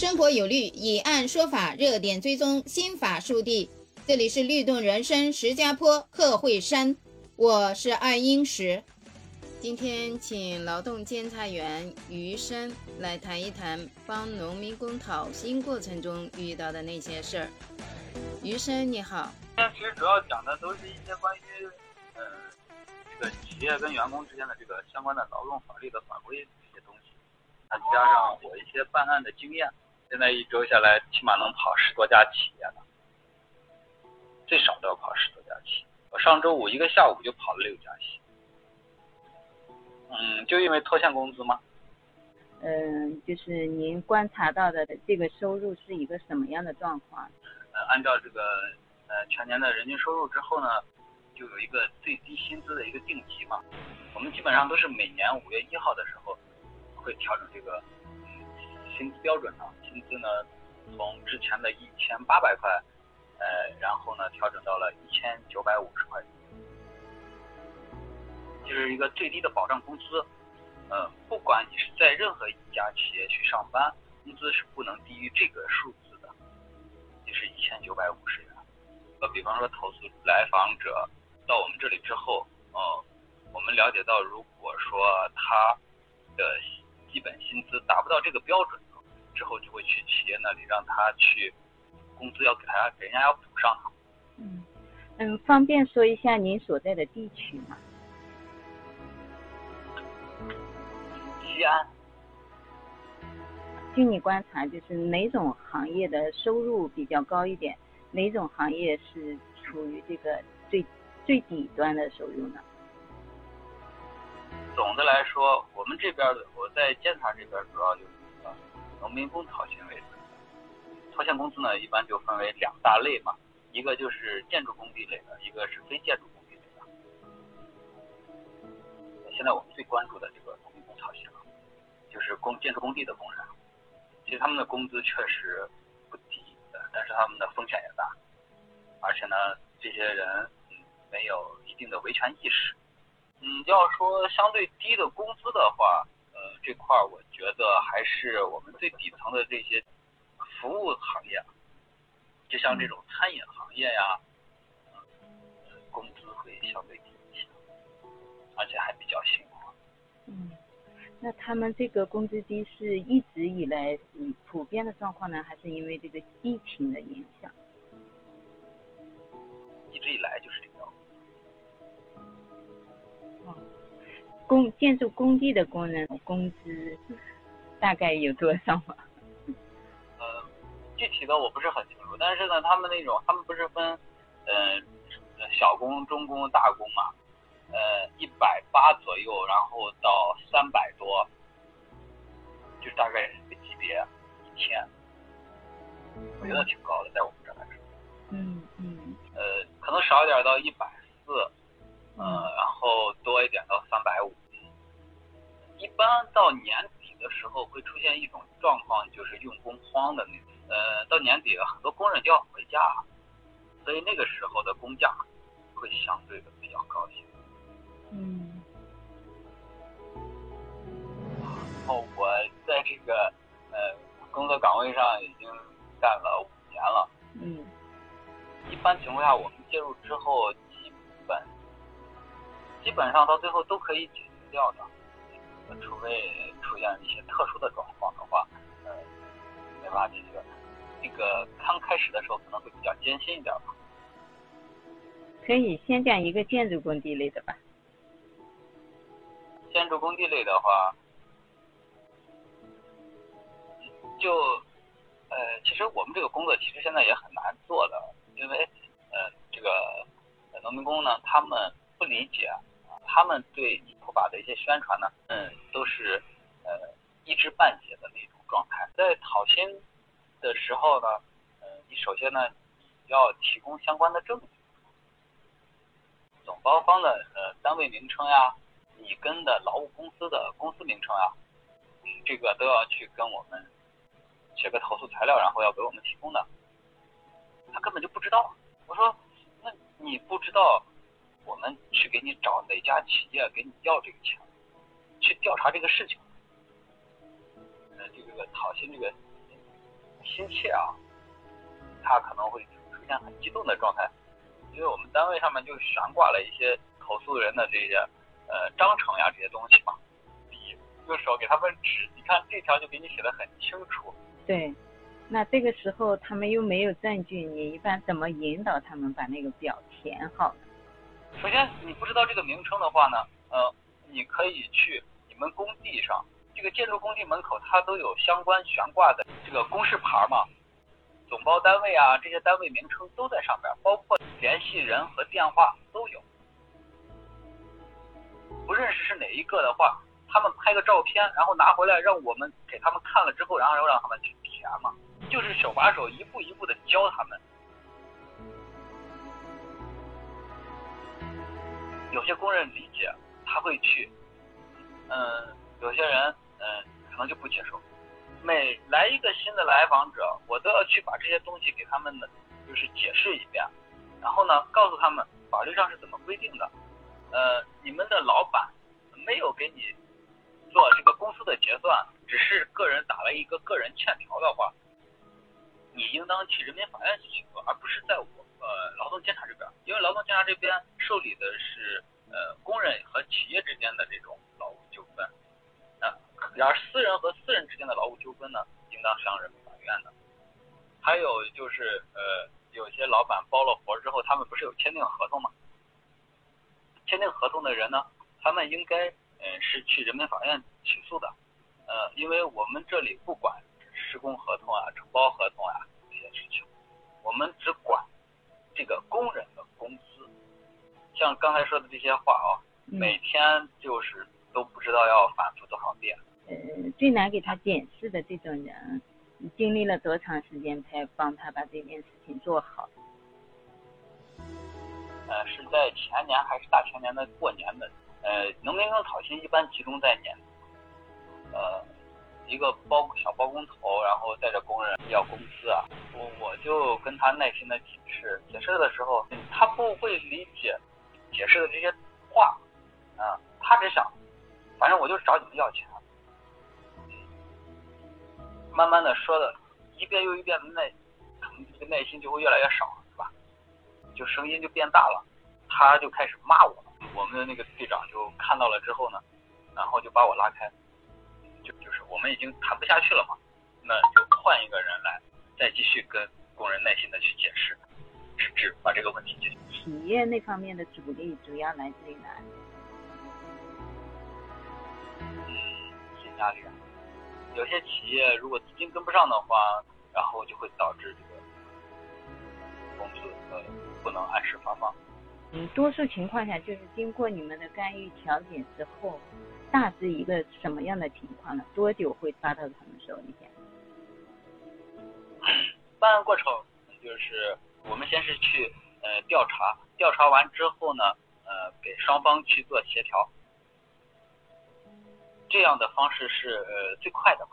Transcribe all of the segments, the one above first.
生活有律，以案说法，热点追踪，新法速递。这里是律动人生石家坡贺慧山，我是爱英石。今天请劳动监察员余生来谈一谈帮农民工讨薪过程中遇到的那些事儿。余生你好。今天其实主要讲的都是一些关于，呃，这个企业跟员工之间的这个相关的劳动法律的法规这些东西，再加上我一些办案的经验。现在一周下来，起码能跑十多家企业了，最少都要跑十多家企业。我上周五一个下午就跑了六家企业。嗯，就因为拖欠工资吗？嗯，就是您观察到的这个收入是一个什么样的状况？呃，按照这个呃全年的人均收入之后呢，就有一个最低薪资的一个定级嘛。我们基本上都是每年五月一号的时候会调整这个薪资标准呢。薪资呢，从之前的一千八百块，呃，然后呢调整到了一千九百五十块，就是一个最低的保障工资。呃，不管你是在任何一家企业去上班，工资是不能低于这个数字的，就是一千九百五十元。呃，比方说投诉来访者到我们这里之后，呃，我们了解到，如果说他的基本薪资达不到这个标准。之后就会去企业那里，让他去工资要给他给人家要补上。嗯嗯，方便说一下您所在的地区吗？西安。据你观察，就是哪种行业的收入比较高一点？哪种行业是处于这个最最底端的收入呢？总的来说，我们这边的我在监察这边主要就。农民工讨薪为主，拖欠工资呢，一般就分为两大类嘛，一个就是建筑工地类的，一个是非建筑工地类的。现在我们最关注的这个农民工讨薪，就是工建筑工地的工人，其实他们的工资确实不低，但是他们的风险也大，而且呢，这些人没有一定的维权意识。嗯，要说相对低的工资的话。呃，这块儿我觉得还是我们最底层的这些服务行业，就像这种餐饮行业呀，工资会相对低一些，而且还比较辛苦。嗯，那他们这个工资低是一直以来嗯普遍的状况呢，还是因为这个疫情的影响？一直以来就是工建筑工地的工人工资大概有多少吗？呃，具体的我不是很清楚，但是呢，他们那种他们不是分呃小工、中工、大工嘛？呃，一百八左右，然后到三百多，就大概这个级别一天，我觉得挺高的，在我们这来说。嗯嗯。呃，可能少一点到一百四，嗯，然后多一点到三百五。一般到年底的时候会出现一种状况，就是用工荒的那种。呃，到年底很多工人就要回家，所以那个时候的工价会相对的比较高一些。嗯。然后我在这个呃工作岗位上已经干了五年了。嗯。一般情况下，我们介入之后，基本上到最后都可以解决掉的。除非出现一些特殊的状况的话，呃，没法解决。这个刚开始的时候可能会比较艰辛一点吧。可以先讲一个建筑工地类的吧。建筑工地类的话，就呃，其实我们这个工作其实现在也很难做的，因为呃，这个农民工呢，他们不理解，他们对普。法的一些宣传呢，嗯，都是呃一知半解的那种状态。在讨薪的时候呢，呃，你首先呢要提供相关的证据，总包方的呃单位名称呀，你跟的劳务公司的公司名称呀，嗯，这个都要去跟我们写个投诉材料，然后要给我们提供的。他根本就不知道，我说那你不知道。我们去给你找哪家企业给你要这个钱，去调查这个事情。呃，这个讨薪这个心切啊，他可能会出现很激动的状态，因为我们单位上面就悬挂了一些投诉人的这些呃章程呀这些东西嘛，笔用手给他们指，你看这条就给你写的很清楚。对，那这个时候他们又没有证据，你一般怎么引导他们把那个表填好呢？首先，你不知道这个名称的话呢，呃，你可以去你们工地上，这个建筑工地门口它都有相关悬挂的这个公示牌嘛，总包单位啊，这些单位名称都在上面，包括联系人和电话都有。不认识是哪一个的话，他们拍个照片，然后拿回来让我们给他们看了之后，然后让他们去填嘛，就是手把手一步一步的教他们。有些工人理解，他会去，嗯，有些人嗯可能就不接受。每来一个新的来访者，我都要去把这些东西给他们的就是解释一遍，然后呢告诉他们法律上是怎么规定的。呃，你们的老板没有给你做这个公司的结算，只是个人打了一个个人欠条的话，你应当去人民法院去起诉，而不是在我。呃，劳动监察这边，因为劳动监察这边受理的是呃工人和企业之间的这种劳务纠纷，啊，而私人和私人之间的劳务纠纷呢，应当向人民法院的。还有就是呃，有些老板包了活之后，他们不是有签订合同吗？签订合同的人呢，他们应该嗯是去人民法院起诉的，呃，因为我们这里不管施工合同啊、承包合同啊这些事情，我们只管。这个工人的工资，像刚才说的这些话啊，每天就是都不知道要反复多少遍。呃，最难给他解释的这种人，经历了多长时间才帮他把这件事情做好？呃，是在前年还是大前年的过年的？呃，农民工讨薪一般集中在年，呃。一个包小包工头，然后带着工人要工资啊，我我就跟他耐心的解释，解释的时候他不会理解解释的这些话，啊，他只想，反正我就是找你们要钱，慢慢的说的一遍又一遍的耐，可能这个耐心就会越来越少，是吧？就声音就变大了，他就开始骂我，我们的那个队长就看到了之后呢，然后就把我拉开。就就是我们已经谈不下去了嘛，那就换一个人来，再继续跟工人耐心的去解释，直至把这个问题解决。企业那方面的阻力主要来自于哪？些压力啊。有些企业如果资金跟不上的话，然后就会导致这个工资呃不能按时发放。嗯，多数情况下就是经过你们的干预调解之后。大致一个什么样的情况呢？多久会发到他们手里边？办案过程就是我们先是去呃调查，调查完之后呢，呃给双方去做协调，这样的方式是呃最快的嘛。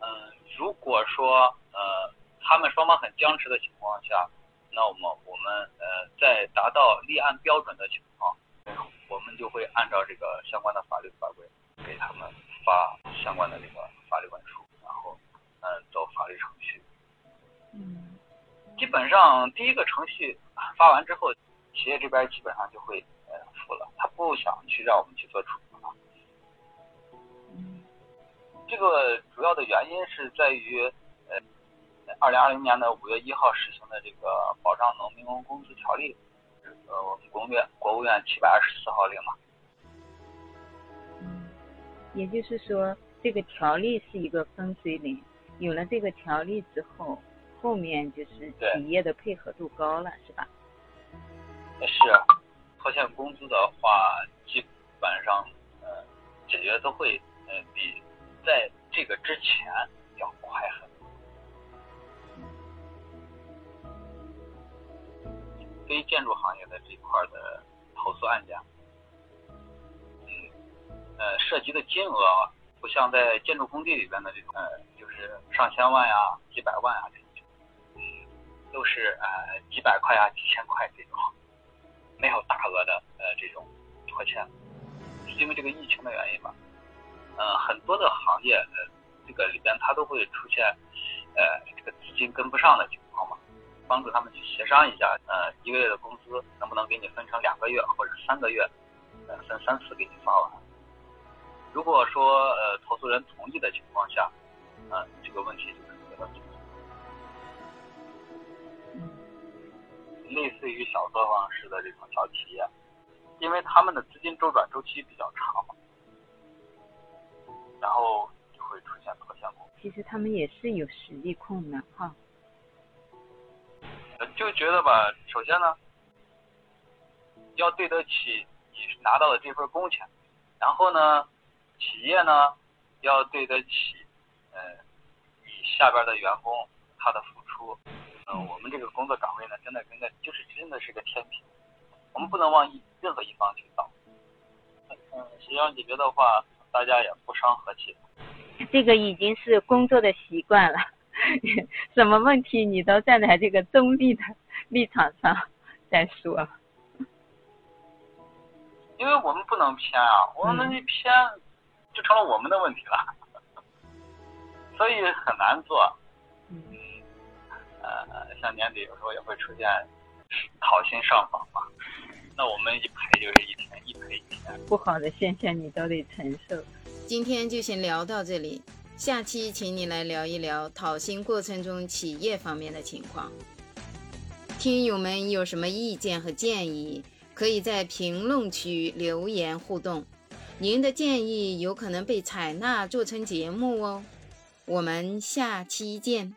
嗯，如果说呃他们双方很僵持的情况下，那我们我们呃在达到立案标准的情况。我们就会按照这个相关的法律法规给他们发相关的这个法律文书，然后嗯走法律程序。基本上第一个程序发完之后，企业这边基本上就会呃付了，他不想去让我们去做处罚。嗯，这个主要的原因是在于呃二零二零年的五月一号实行的这个保障农民工工资条例。呃，我们国务院国务院七百二十四号令嘛。也就是说，这个条例是一个分水岭。有了这个条例之后，后面就是企业的配合度高了，是吧？是，拖欠工资的话，基本上呃解决都会呃比在这个之前要快很多。非建筑行业的这块的投诉案件，嗯，呃，涉及的金额不像在建筑工地里边的这种，呃，就是上千万呀、几百万啊这种，嗯，都是呃几百块啊、几千块这种，没有大额的呃这种拖欠，是因为这个疫情的原因吧，呃，很多的行业呃这个里边它都会出现呃这个资金跟不上的情况嘛，帮助他们去协商一下，呃一个月的工资能不能给你分成两个月或者三个月，呃分三次给你发完。如果说呃投诉人同意的情况下，呃这个问题就可类似于小作坊式的这种小企业，因为他们的资金周转周期比较长嘛，然后就会出现拖欠工。其实他们也是有实力控的哈。就觉得吧，首先呢，要对得起你拿到的这份工钱，然后呢，企业呢要对得起呃你下边的员工他的付出。嗯，我们这个工作岗位呢，真的真的就是真的是个天平，我们不能往一任何一方去倒。嗯，协商解决的话，大家也不伤和气。这个已经是工作的习惯了，什么问题你都站在这个中立的立场上再说。因为我们不能偏啊，我们一偏就成了我们的问题了，所以很难做。呃，像年底有时候也会出现讨薪上访嘛，那我们一赔就是一天，一赔一天。不好的现象你都得承受。今天就先聊到这里，下期请你来聊一聊讨薪过程中企业方面的情况。听友们有什么意见和建议，可以在评论区留言互动，您的建议有可能被采纳做成节目哦。我们下期见。